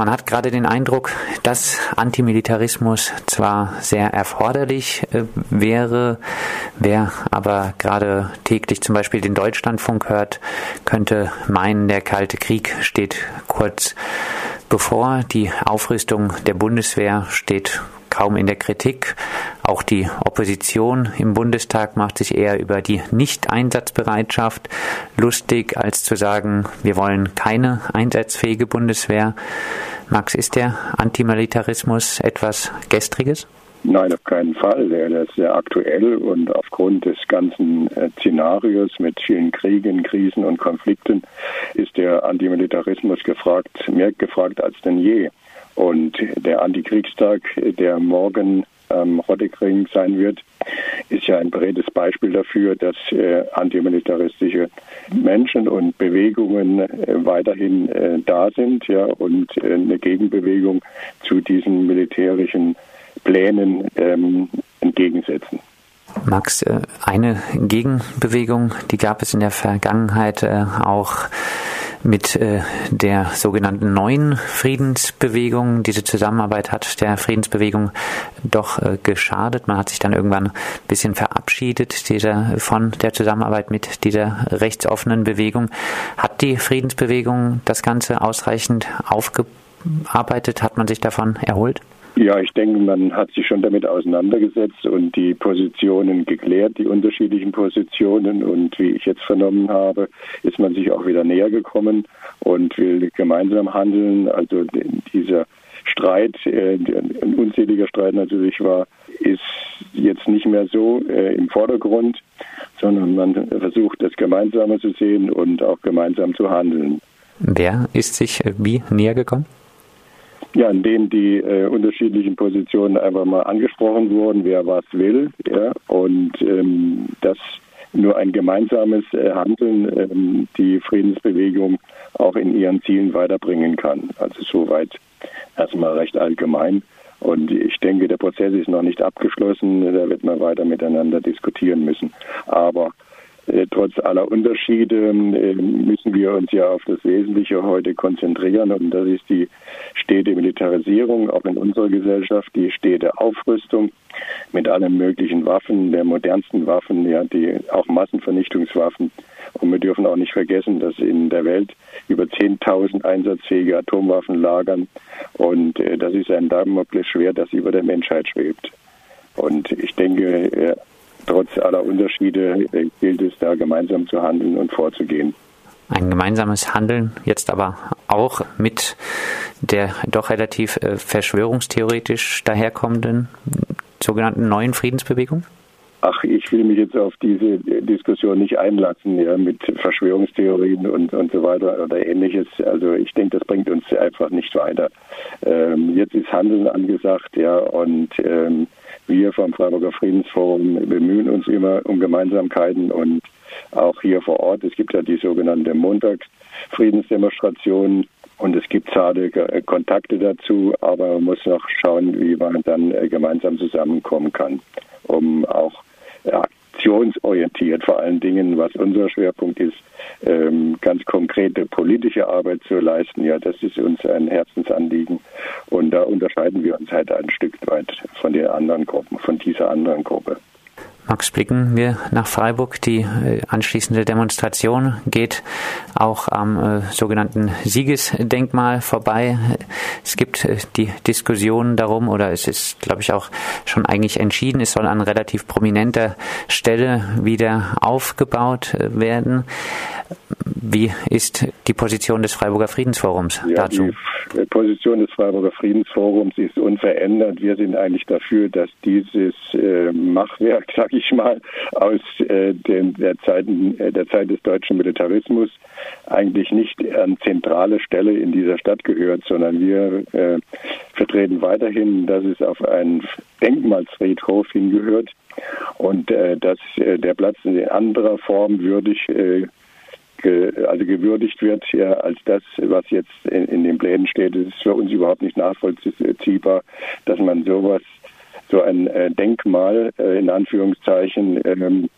Man hat gerade den Eindruck, dass Antimilitarismus zwar sehr erforderlich äh, wäre, wer aber gerade täglich zum Beispiel den Deutschlandfunk hört, könnte meinen, der Kalte Krieg steht kurz bevor. Die Aufrüstung der Bundeswehr steht kaum in der Kritik. Auch die Opposition im Bundestag macht sich eher über die Nicht-Einsatzbereitschaft lustig, als zu sagen, wir wollen keine einsatzfähige Bundeswehr. Max, ist der Antimilitarismus etwas Gestriges? Nein, auf keinen Fall. Der ist sehr aktuell und aufgrund des ganzen äh, Szenarios mit vielen Kriegen, Krisen und Konflikten ist der Antimilitarismus gefragt, mehr gefragt als denn je. Und der Antikriegstag, der morgen am Rottekring sein wird, ist ja ein beredtes Beispiel dafür, dass äh, antimilitaristische Menschen und Bewegungen äh, weiterhin äh, da sind ja, und äh, eine Gegenbewegung zu diesen militärischen Plänen ähm, entgegensetzen. Max, äh, eine Gegenbewegung, die gab es in der Vergangenheit äh, auch mit äh, der sogenannten neuen Friedensbewegung. Diese Zusammenarbeit hat der Friedensbewegung doch äh, geschadet. Man hat sich dann irgendwann ein bisschen verabschiedet dieser, von der Zusammenarbeit mit dieser rechtsoffenen Bewegung. Hat die Friedensbewegung das Ganze ausreichend aufgearbeitet? Hat man sich davon erholt? Ja, ich denke, man hat sich schon damit auseinandergesetzt und die Positionen geklärt, die unterschiedlichen Positionen. Und wie ich jetzt vernommen habe, ist man sich auch wieder näher gekommen und will gemeinsam handeln. Also dieser Streit, äh, ein unzähliger Streit natürlich war, ist jetzt nicht mehr so äh, im Vordergrund, sondern man versucht, das Gemeinsame zu sehen und auch gemeinsam zu handeln. Wer ist sich wie näher gekommen? Ja, in dem die äh, unterschiedlichen Positionen einfach mal angesprochen wurden, wer was will, ja, und ähm, dass nur ein gemeinsames äh, Handeln ähm, die Friedensbewegung auch in ihren Zielen weiterbringen kann. Also soweit erstmal recht allgemein. Und ich denke, der Prozess ist noch nicht abgeschlossen. Da wird man weiter miteinander diskutieren müssen. Aber trotz aller Unterschiede äh, müssen wir uns ja auf das Wesentliche heute konzentrieren und das ist die stete Militarisierung, auch in unserer Gesellschaft, die stete Aufrüstung mit allen möglichen Waffen, der modernsten Waffen, ja, die auch Massenvernichtungswaffen. Und wir dürfen auch nicht vergessen, dass in der Welt über 10.000 einsatzfähige Atomwaffen lagern und äh, das ist ein Damoklesschwert, das über der Menschheit schwebt. Und ich denke, trotz aller Unterschiede äh, gilt es da gemeinsam zu handeln und vorzugehen. Ein gemeinsames Handeln, jetzt aber auch mit der doch relativ äh, verschwörungstheoretisch daherkommenden sogenannten neuen Friedensbewegung? Ach, ich will mich jetzt auf diese Diskussion nicht einlassen, ja, mit Verschwörungstheorien und, und so weiter oder ähnliches. Also ich denke, das bringt uns einfach nicht weiter. Ähm, jetzt ist Handeln angesagt, ja, und ähm, wir vom Freiburger Friedensforum bemühen uns immer um Gemeinsamkeiten und auch hier vor Ort. Es gibt ja die sogenannte Montagsfriedensdemonstration und es gibt zarte Kontakte dazu, aber man muss noch schauen, wie man dann äh, gemeinsam zusammenkommen kann, um auch aktionsorientiert vor allen Dingen, was unser Schwerpunkt ist, ähm, ganz konkrete politische Arbeit zu leisten. Ja, das ist uns ein Herzensanliegen. Und da unterscheiden wir uns halt ein Stück weit von den anderen Gruppen, von dieser anderen Gruppe. Max, blicken wir nach Freiburg. Die äh, anschließende Demonstration geht auch am äh, sogenannten Siegesdenkmal vorbei. Es gibt äh, die Diskussion darum, oder es ist, glaube ich, auch schon eigentlich entschieden, es soll an relativ prominenter Stelle wieder aufgebaut werden. Wie ist die Position des Freiburger Friedensforums ja, dazu? Die Position des Freiburger Friedensforums ist unverändert. Wir sind eigentlich dafür, dass dieses äh, Machwerk, sage ich mal, aus äh, den, der, Zeiten, äh, der Zeit des deutschen Militarismus eigentlich nicht an zentrale Stelle in dieser Stadt gehört, sondern wir äh, vertreten weiterhin, dass es auf einen Denkmalsfriedhof hingehört und äh, dass äh, der Platz in anderer Form würdig also gewürdigt wird ja, als das, was jetzt in, in den Plänen steht. Es ist für uns überhaupt nicht nachvollziehbar, dass man sowas, so ein äh, Denkmal äh, in Anführungszeichen ähm,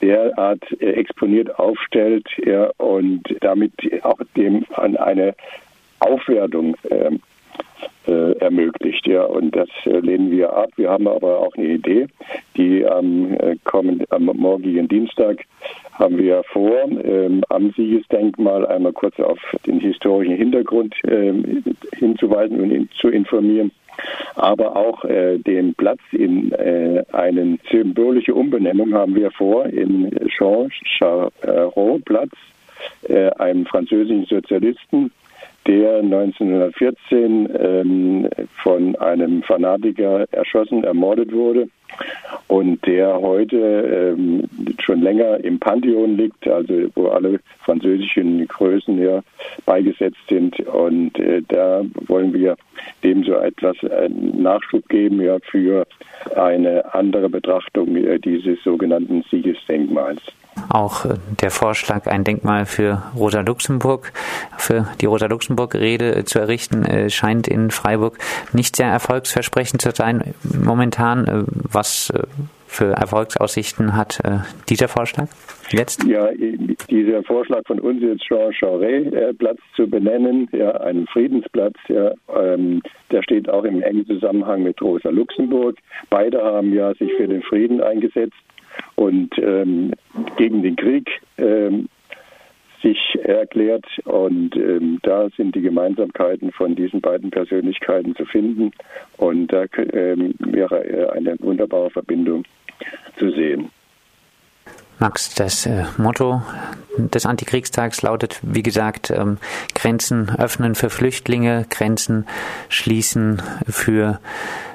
derart äh, exponiert aufstellt ja, und damit auch dem an eine Aufwertung ähm, äh, ermöglicht. Ja, und das äh, lehnen wir ab. Wir haben aber auch eine Idee, die am, äh, kommend, am morgigen Dienstag haben wir vor, ähm, am Siegesdenkmal einmal kurz auf den historischen Hintergrund ähm, hinzuweisen und ihn zu informieren aber auch äh, den Platz in äh, eine symbolische Umbenennung haben wir vor in Jean Charot Platz, äh, einem französischen Sozialisten, der 1914 ähm, von einem Fanatiker erschossen, ermordet wurde und der heute ähm, schon länger im Pantheon liegt, also wo alle französischen Größen ja beigesetzt sind. Und äh, da wollen wir dem so etwas äh, Nachschub geben ja für eine andere Betrachtung äh, dieses sogenannten Siegesdenkmals. Auch äh, der Vorschlag, ein Denkmal für Rosa Luxemburg, für die Rosa Luxemburg-Rede äh, zu errichten, scheint in Freiburg nicht sehr erfolgsversprechend zu sein momentan. Was für Erfolgsaussichten hat dieser Vorschlag jetzt? Ja, dieser Vorschlag von uns jetzt Jean Charest Platz zu benennen, ja, einen Friedensplatz, ja, ähm, der steht auch im engen Zusammenhang mit Rosa Luxemburg. Beide haben ja sich für den Frieden eingesetzt und ähm, gegen den Krieg ähm, sich erklärt. Und ähm, da sind die Gemeinsamkeiten von diesen beiden Persönlichkeiten zu finden. Und da ähm, wäre eine wunderbare Verbindung zu sehen. Max, das äh, Motto des Antikriegstags lautet, wie gesagt, ähm, Grenzen öffnen für Flüchtlinge, Grenzen schließen für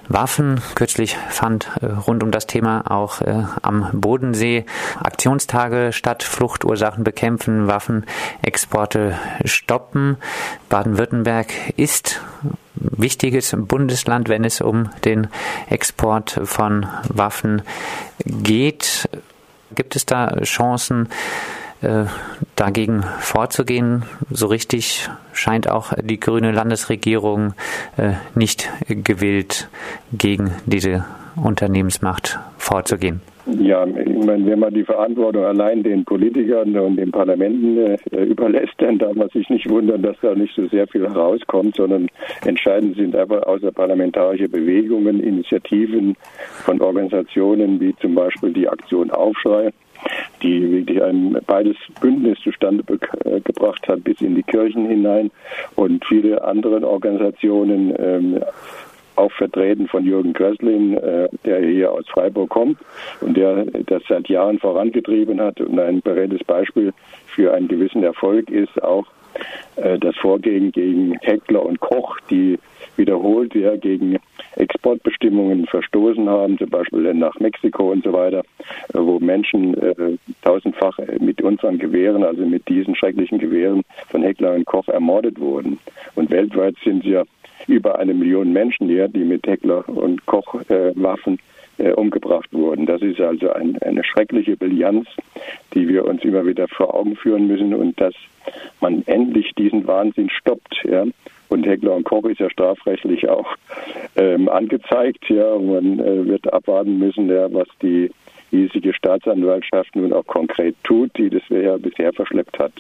Waffen. Kürzlich fand äh, rund um das Thema auch äh, am Bodensee Aktionstage statt. Fluchtursachen bekämpfen, Waffenexporte stoppen. Baden-Württemberg ist wichtiges Bundesland, wenn es um den Export von Waffen geht. Gibt es da Chancen, äh, dagegen vorzugehen. So richtig scheint auch die grüne Landesregierung äh, nicht gewillt, gegen diese Unternehmensmacht vorzugehen. Ja, ich meine, wenn man die Verantwortung allein den Politikern und den Parlamenten äh, überlässt, dann darf man sich nicht wundern, dass da nicht so sehr viel herauskommt, sondern entscheidend sind einfach außerparlamentarische Bewegungen, Initiativen von Organisationen wie zum Beispiel die Aktion Aufschrei, die wirklich ein beides Bündnis zustande äh, gebracht hat bis in die Kirchen hinein und viele andere Organisationen, ähm, auch vertreten von Jürgen Kröslin, äh, der hier aus Freiburg kommt und der das seit Jahren vorangetrieben hat. Und ein beredtes Beispiel für einen gewissen Erfolg ist auch äh, das Vorgehen gegen Heckler und Koch, die wiederholt ja gegen Exportbestimmungen verstoßen haben, zum Beispiel nach Mexiko und so weiter, äh, wo Menschen äh, tausendfach mit unseren Gewehren, also mit diesen schrecklichen Gewehren von Heckler und Koch ermordet wurden. Und weltweit sind ja über eine Million Menschen hier, die mit Heckler und Koch äh, Waffen äh, umgebracht wurden. Das ist also ein, eine schreckliche Bilanz, die wir uns immer wieder vor Augen führen müssen und dass man endlich diesen Wahnsinn stoppt. Ja? Und Heckler und Koch ist ja strafrechtlich auch ähm, angezeigt. Ja, man äh, wird abwarten müssen, ja, was die hiesige Staatsanwaltschaft nun auch konkret tut, die das ja bisher verschleppt hat.